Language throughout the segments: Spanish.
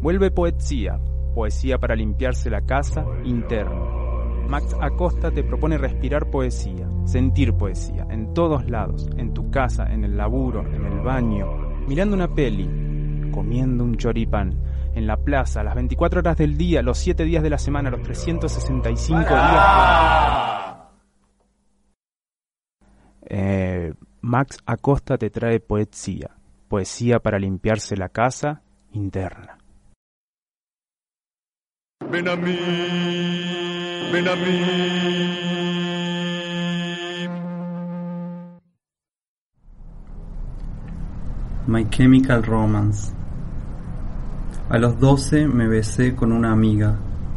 Vuelve poesía, poesía para limpiarse la casa interna. Max Acosta te propone respirar poesía, sentir poesía, en todos lados, en tu casa, en el laburo, en el baño, mirando una peli, comiendo un choripán, en la plaza, las 24 horas del día, los 7 días de la semana, los 365 días. Eh, Max Acosta te trae poesía, poesía para limpiarse la casa interna. Ven a a mí. My Chemical Romance. A los 12 me besé con una amiga,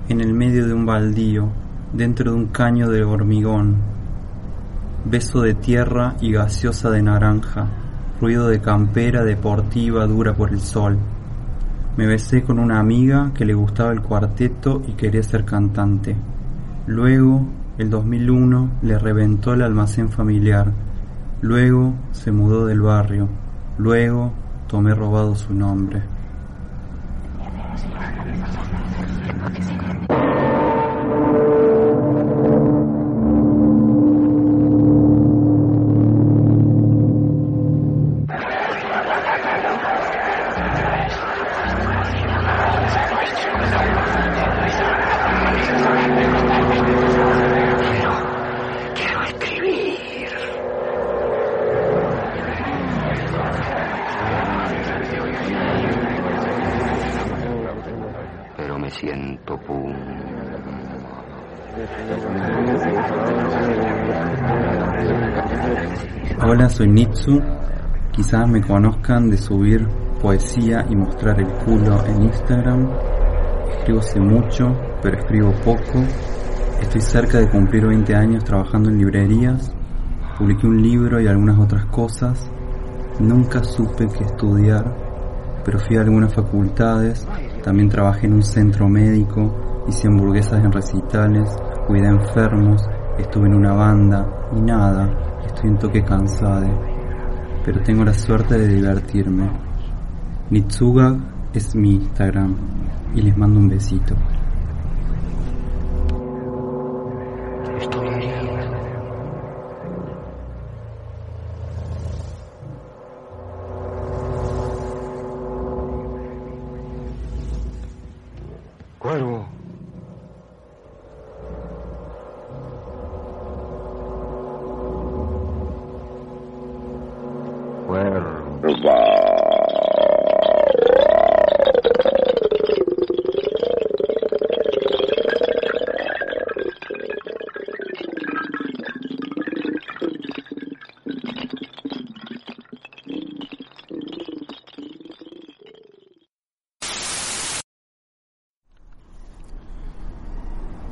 en el medio de un baldío, dentro de un caño de hormigón. Beso de tierra y gaseosa de naranja, ruido de campera deportiva dura por el sol. Me besé con una amiga que le gustaba el cuarteto y quería ser cantante. Luego, el 2001, le reventó el almacén familiar. Luego, se mudó del barrio. Luego, tomé robado su nombre. Hola, soy Nitsu. Quizás me conozcan de subir poesía y mostrar el culo en Instagram. Escribo hace mucho, pero escribo poco. Estoy cerca de cumplir 20 años trabajando en librerías. Publiqué un libro y algunas otras cosas. Nunca supe qué estudiar, pero fui a algunas facultades. También trabajé en un centro médico, hice hamburguesas en recitales, cuidé enfermos, estuve en una banda y nada, estoy un toque cansada. Pero tengo la suerte de divertirme. Nitsuga es mi Instagram y les mando un besito.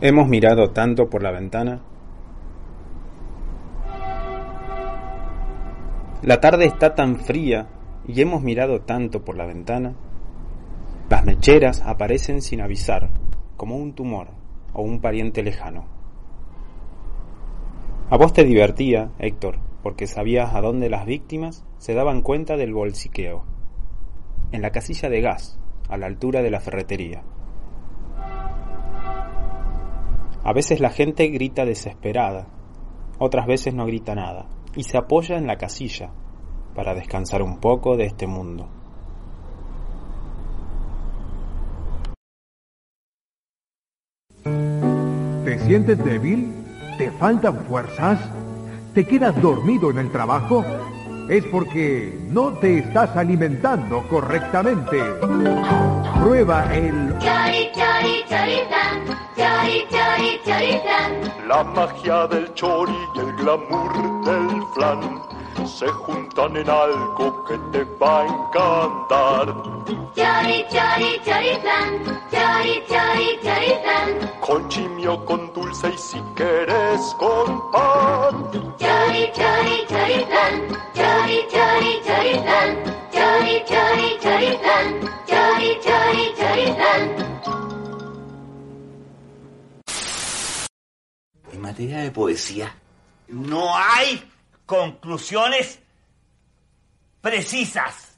Hemos mirado tanto por la ventana. La tarde está tan fría y hemos mirado tanto por la ventana. Las mecheras aparecen sin avisar, como un tumor o un pariente lejano. A vos te divertía, Héctor, porque sabías a dónde las víctimas se daban cuenta del bolsiqueo. En la casilla de gas, a la altura de la ferretería. A veces la gente grita desesperada, otras veces no grita nada, y se apoya en la casilla para descansar un poco de este mundo. ¿Te sientes débil? ¿Te faltan fuerzas? ¿Te quedas dormido en el trabajo? Es porque no te estás alimentando correctamente. Prueba el Chori, chori, choripán. Chori, chori, choripán. La magia del chori y el glamour del flan se juntan en algo que te va a encantar. Chori, chori, choripán. Chori, chori, choripán. Con chimio, con dulce y si quieres con pan. Chori, chori, choripán. Chori, chori, choripán. Chori, chori, choripán. Chori, chori, choripán. En materia de poesía, no hay conclusiones precisas.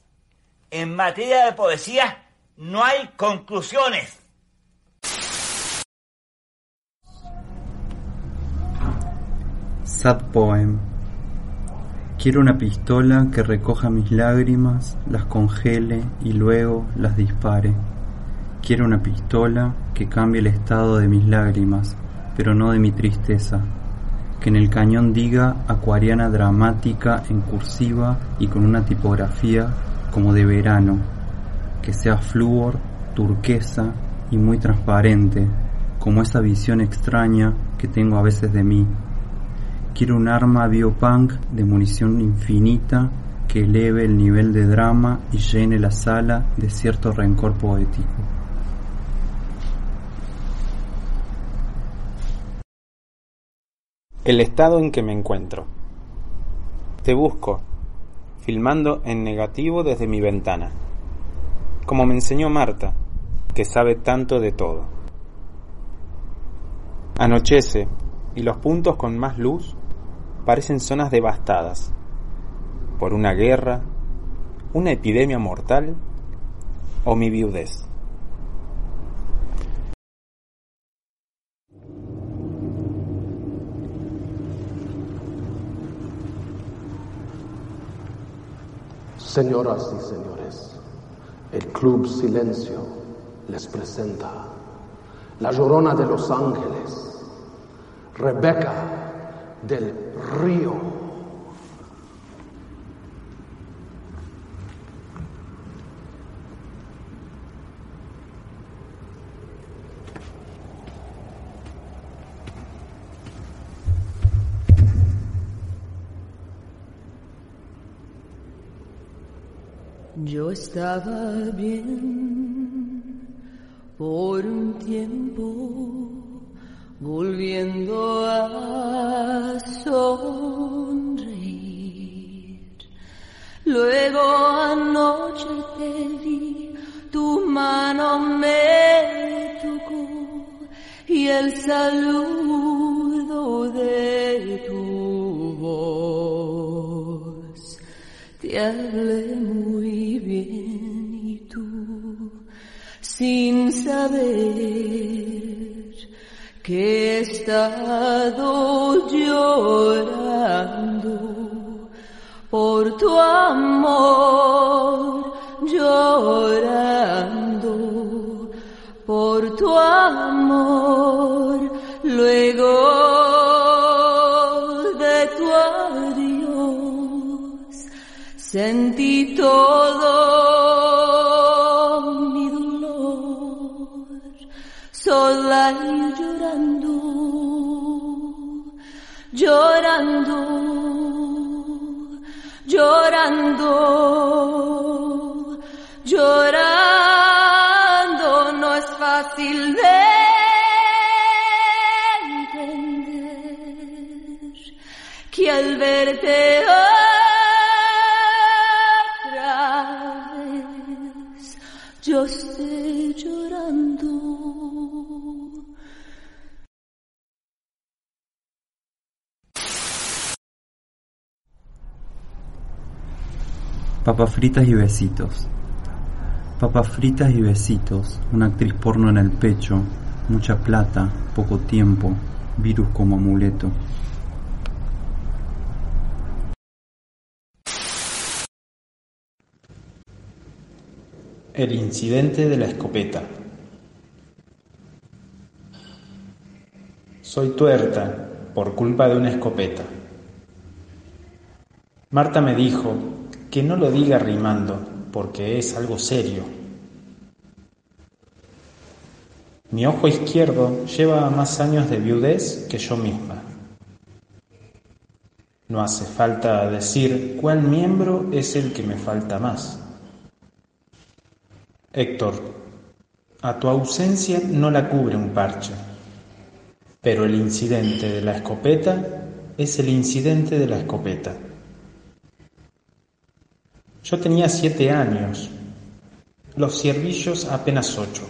En materia de poesía, no hay conclusiones. Sad Poem. Quiero una pistola que recoja mis lágrimas, las congele y luego las dispare. Quiero una pistola que cambie el estado de mis lágrimas, pero no de mi tristeza. Que en el cañón diga acuariana dramática en cursiva y con una tipografía como de verano. Que sea flúor, turquesa y muy transparente, como esa visión extraña que tengo a veces de mí. Quiero un arma biopunk de munición infinita que eleve el nivel de drama y llene la sala de cierto rencor poético. El estado en que me encuentro. Te busco, filmando en negativo desde mi ventana, como me enseñó Marta, que sabe tanto de todo. Anochece y los puntos con más luz parecen zonas devastadas por una guerra, una epidemia mortal o mi viudez. Señoras y señores, el Club Silencio les presenta La Llorona de los Ángeles, Rebeca del Río. Yo estaba bien por un tiempo, volviendo a sonreír. Luego anoche te vi, tu mano me tocó y el saludo saber que he estado llorando por tu amor, llorando por tu amor, llorando, llorando, no es fácil de entender que al verte Papas fritas y besitos. Papas fritas y besitos, una actriz porno en el pecho, mucha plata, poco tiempo, virus como amuleto. El incidente de la escopeta. Soy tuerta por culpa de una escopeta. Marta me dijo que no lo diga rimando porque es algo serio. Mi ojo izquierdo lleva más años de viudez que yo misma. No hace falta decir cuál miembro es el que me falta más. Héctor, a tu ausencia no la cubre un parche, pero el incidente de la escopeta es el incidente de la escopeta. Yo tenía siete años, los ciervillos apenas ocho,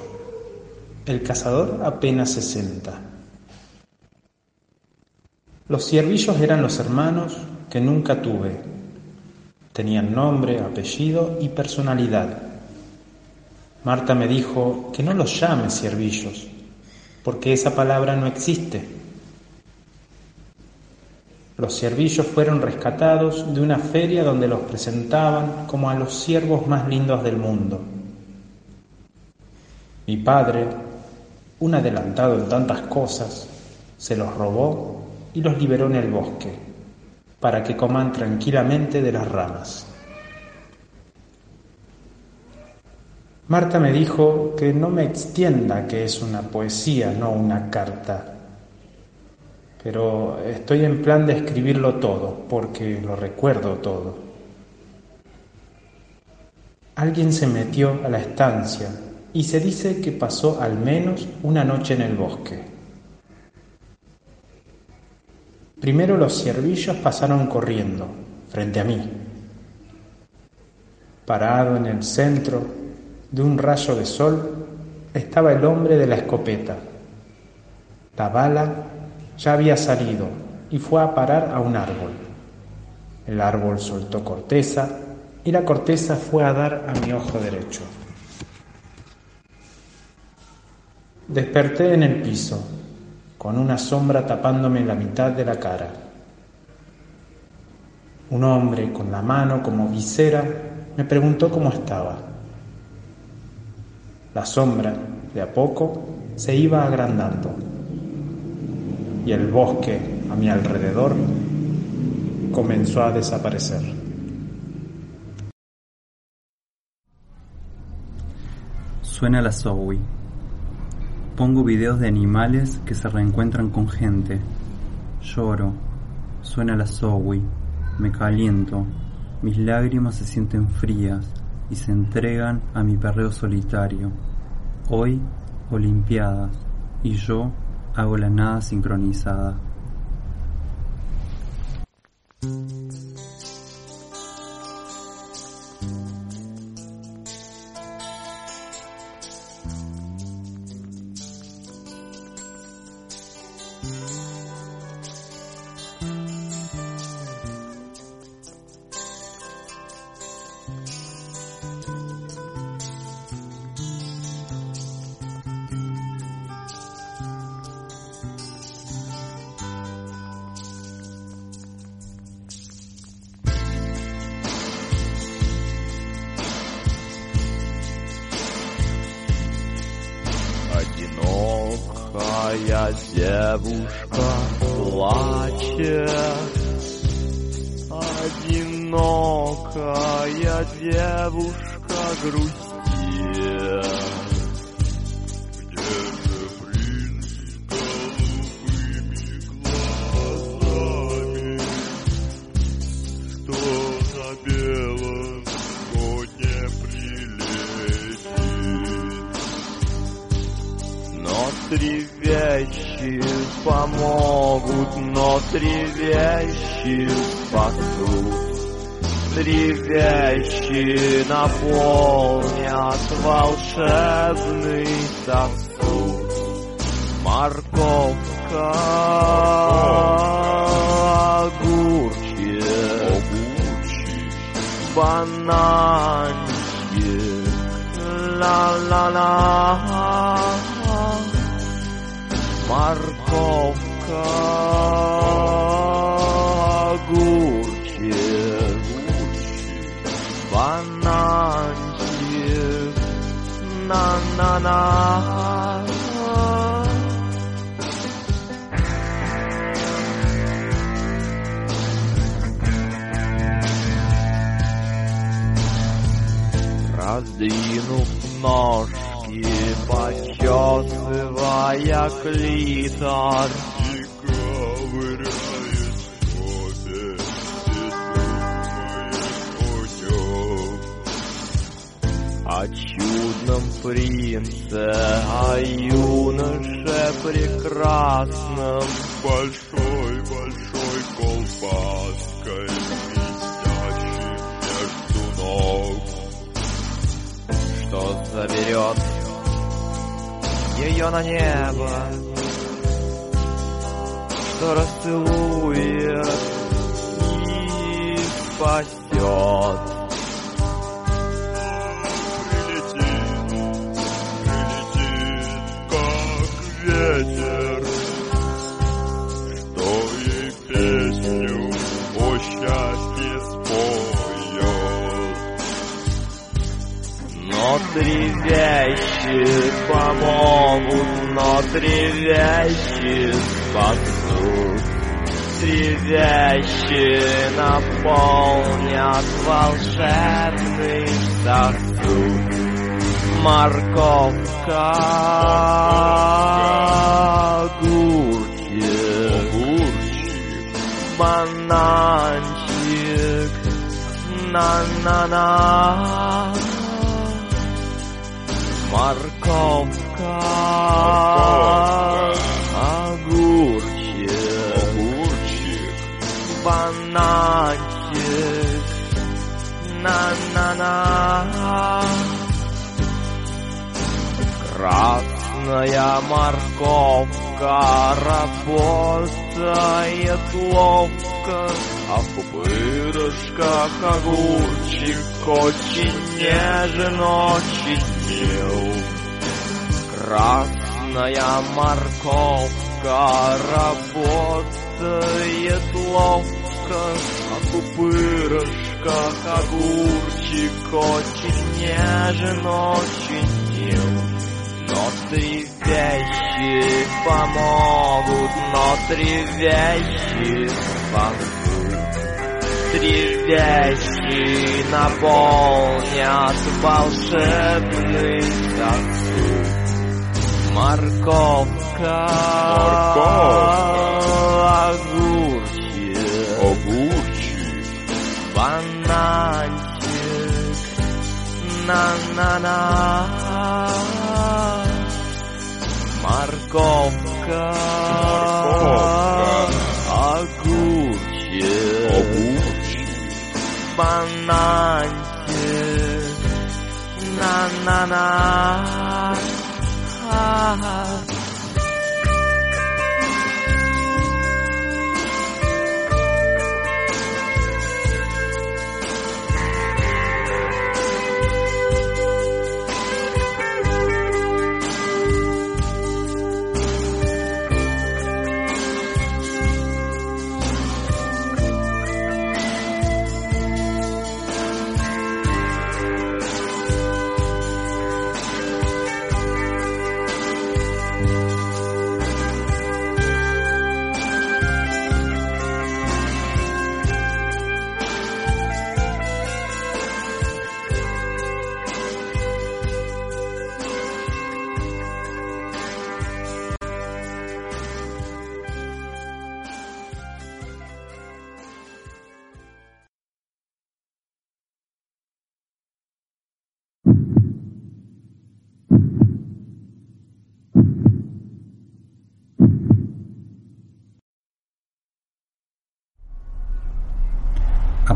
el cazador apenas sesenta. Los ciervillos eran los hermanos que nunca tuve. Tenían nombre, apellido y personalidad. Marta me dijo que no los llame ciervillos, porque esa palabra no existe. Los ciervillos fueron rescatados de una feria donde los presentaban como a los ciervos más lindos del mundo. Mi padre, un adelantado en tantas cosas, se los robó y los liberó en el bosque, para que coman tranquilamente de las ramas. Marta me dijo que no me extienda que es una poesía, no una carta. Pero estoy en plan de escribirlo todo, porque lo recuerdo todo. Alguien se metió a la estancia y se dice que pasó al menos una noche en el bosque. Primero los ciervillos pasaron corriendo frente a mí. Parado en el centro de un rayo de sol estaba el hombre de la escopeta. La bala ya había salido y fue a parar a un árbol. El árbol soltó corteza y la corteza fue a dar a mi ojo derecho. Desperté en el piso, con una sombra tapándome la mitad de la cara. Un hombre con la mano como visera me preguntó cómo estaba. La sombra, de a poco, se iba agrandando y el bosque a mi alrededor comenzó a desaparecer. Suena la Zoe. Pongo videos de animales que se reencuentran con gente. Lloro. Suena la Zoe. Me caliento. Mis lágrimas se sienten frías y se entregan a mi perreo solitario. Hoy, Olimpiadas. Y yo hago la nada sincronizada. Одинокая девушка плачет Одинокая девушка грустит Где же принц голубыми глазами Что за белым коне прилетит? Но три вещи помогут, но три вещи спасут. Три вещи наполнят волшебный сосуд. Морковка, огурчик, бананчик, ла-ла-ла. Морковка, огурчик, бананчик, на-на-на. Раздвинув ножки, Твоя клитор О чудном принце, о юноше прекрасном, Большой, большой колбаской, Висящий между ног, Что заберет ее на небо, что расцелует и спасет. Но тревящет помогут, но тревящет спасут. Тревящие наполнят волшебный сосуд. Морковка, огурчик, огурчик, бананчик, на-на-на. Морковка, огурчик, огурчик, бананчик, на-на-на. Красная морковка работает ловко, а в пупырышках огурчик очень нежен, очень мил. Красная морковка работает ловко, а пупырышках огурчик очень нежен, очень мил. Но три вещи помогут, но три вещи спасут. Три вещи наполнят волшебный сосуд. Markowka. Markowka. Ogórki. Ogórki. Banańczyk. Na, na, na. Markowka. Markowka. Ogórki. Ogórki. Banańczyk. Na, na, na heart.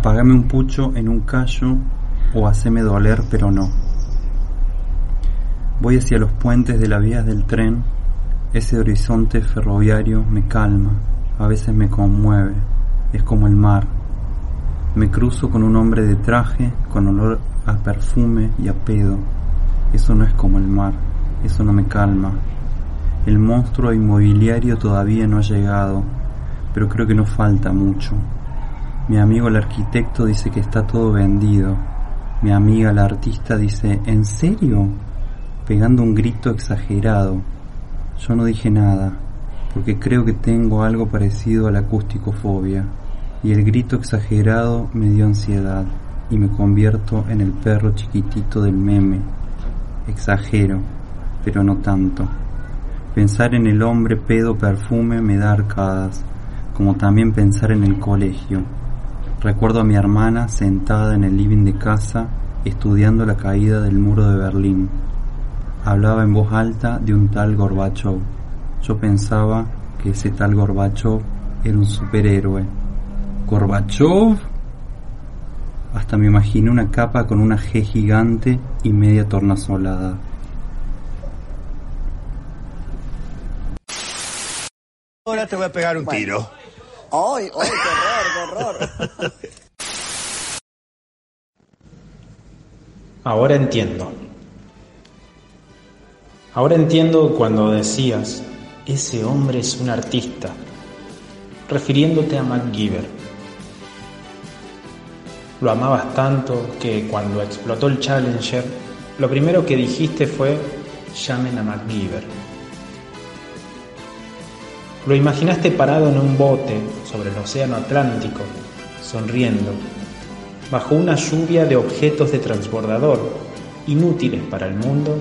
Apagame un pucho en un callo o haceme doler pero no. Voy hacia los puentes de las vías del tren, ese horizonte ferroviario me calma, a veces me conmueve, es como el mar. Me cruzo con un hombre de traje, con olor a perfume y a pedo. Eso no es como el mar, eso no me calma. El monstruo inmobiliario todavía no ha llegado, pero creo que no falta mucho. Mi amigo el arquitecto dice que está todo vendido. Mi amiga la artista dice, ¿en serio? Pegando un grito exagerado. Yo no dije nada, porque creo que tengo algo parecido a la acústicofobia, y el grito exagerado me dio ansiedad, y me convierto en el perro chiquitito del meme. Exagero, pero no tanto. Pensar en el hombre pedo perfume me da arcadas, como también pensar en el colegio. Recuerdo a mi hermana sentada en el living de casa estudiando la caída del muro de Berlín. Hablaba en voz alta de un tal Gorbachov. Yo pensaba que ese tal Gorbachov era un superhéroe. ¿Gorbachov? Hasta me imaginé una capa con una G gigante y media tornasolada. Ahora te voy a pegar un tiro. ¡Ay, ay, qué Ahora entiendo. Ahora entiendo cuando decías, ese hombre es un artista, refiriéndote a MacGyver. Lo amabas tanto que cuando explotó el Challenger lo primero que dijiste fue llamen a MacGyver. Lo imaginaste parado en un bote sobre el océano Atlántico, sonriendo, bajo una lluvia de objetos de transbordador, inútiles para el mundo,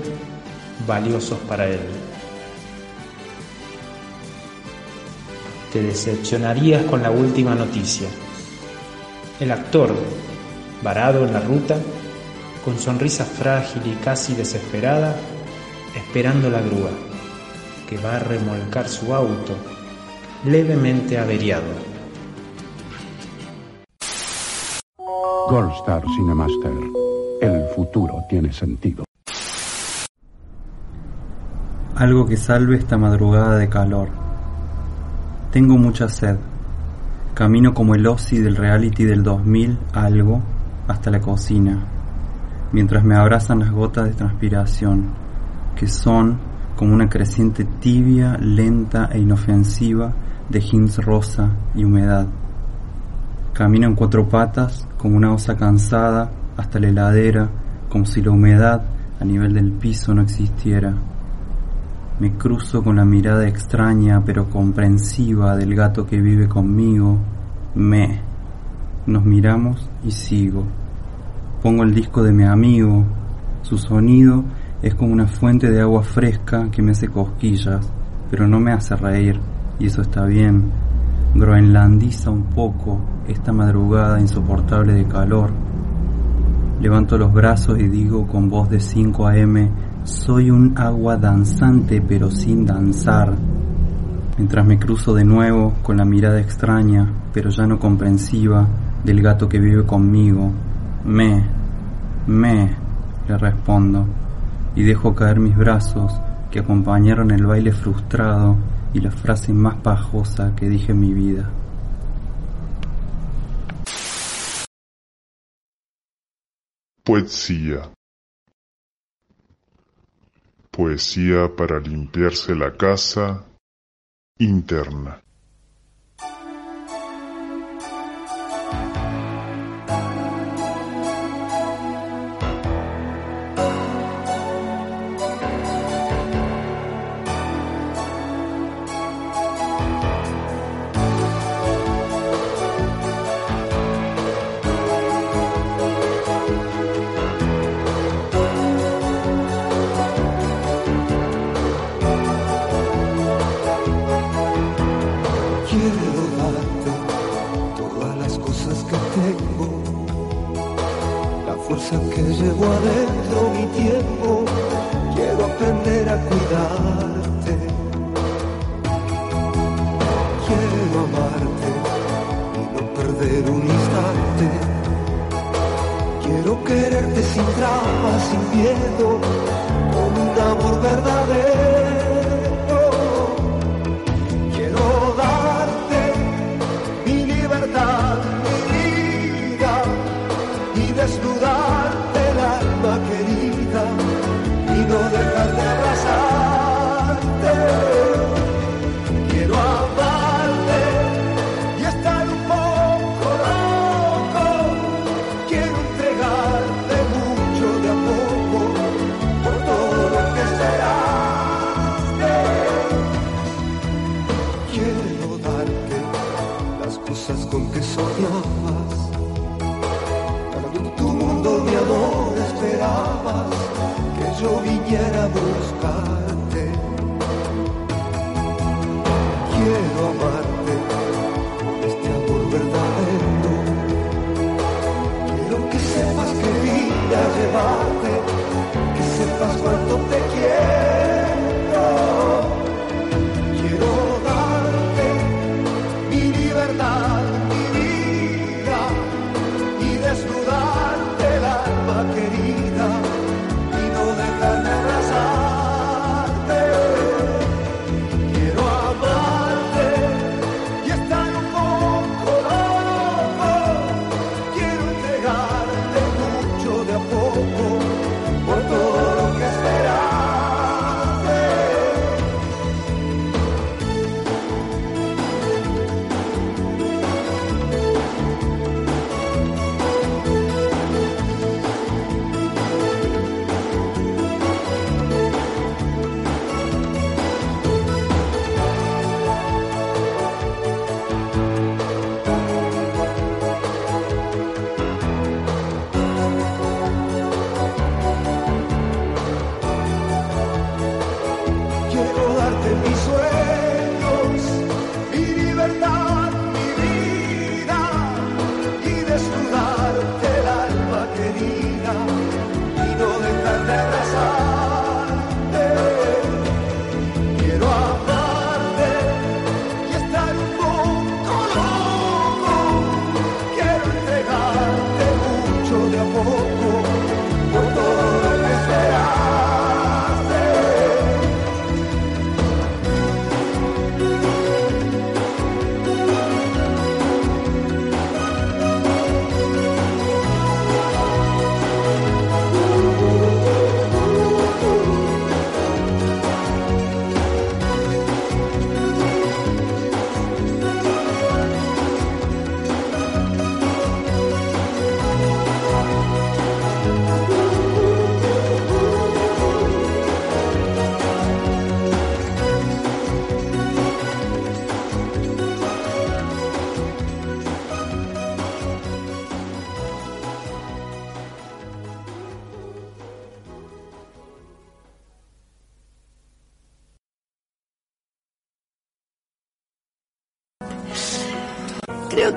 valiosos para él. Te decepcionarías con la última noticia. El actor, varado en la ruta, con sonrisa frágil y casi desesperada, esperando la grúa, que va a remolcar su auto, levemente averiado. Gold Star Cinemaster. El futuro tiene sentido. Algo que salve esta madrugada de calor. Tengo mucha sed. Camino como el Ozzy del reality del 2000 algo hasta la cocina, mientras me abrazan las gotas de transpiración, que son como una creciente tibia, lenta e inofensiva de jeans rosa y humedad. Camino en cuatro patas como una osa cansada hasta la heladera, como si la humedad a nivel del piso no existiera. Me cruzo con la mirada extraña pero comprensiva del gato que vive conmigo. Me. Nos miramos y sigo. Pongo el disco de mi amigo. Su sonido es como una fuente de agua fresca que me hace cosquillas, pero no me hace reír, y eso está bien. Groenlandiza un poco esta madrugada insoportable de calor. Levanto los brazos y digo con voz de 5 AM, soy un agua danzante pero sin danzar. Mientras me cruzo de nuevo con la mirada extraña, pero ya no comprensiva, del gato que vive conmigo. Me, me, le respondo, y dejo caer mis brazos que acompañaron el baile frustrado y la frase más pajosa que dije en mi vida. Poesía. Poesía para limpiarse la casa interna.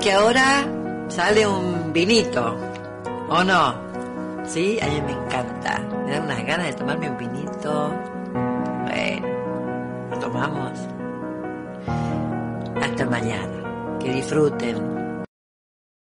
Que ahora sale un vinito, ¿o no? Sí, a mí me encanta. Me dan unas ganas de tomarme un vinito. Bueno, lo tomamos. Hasta mañana. Que disfruten.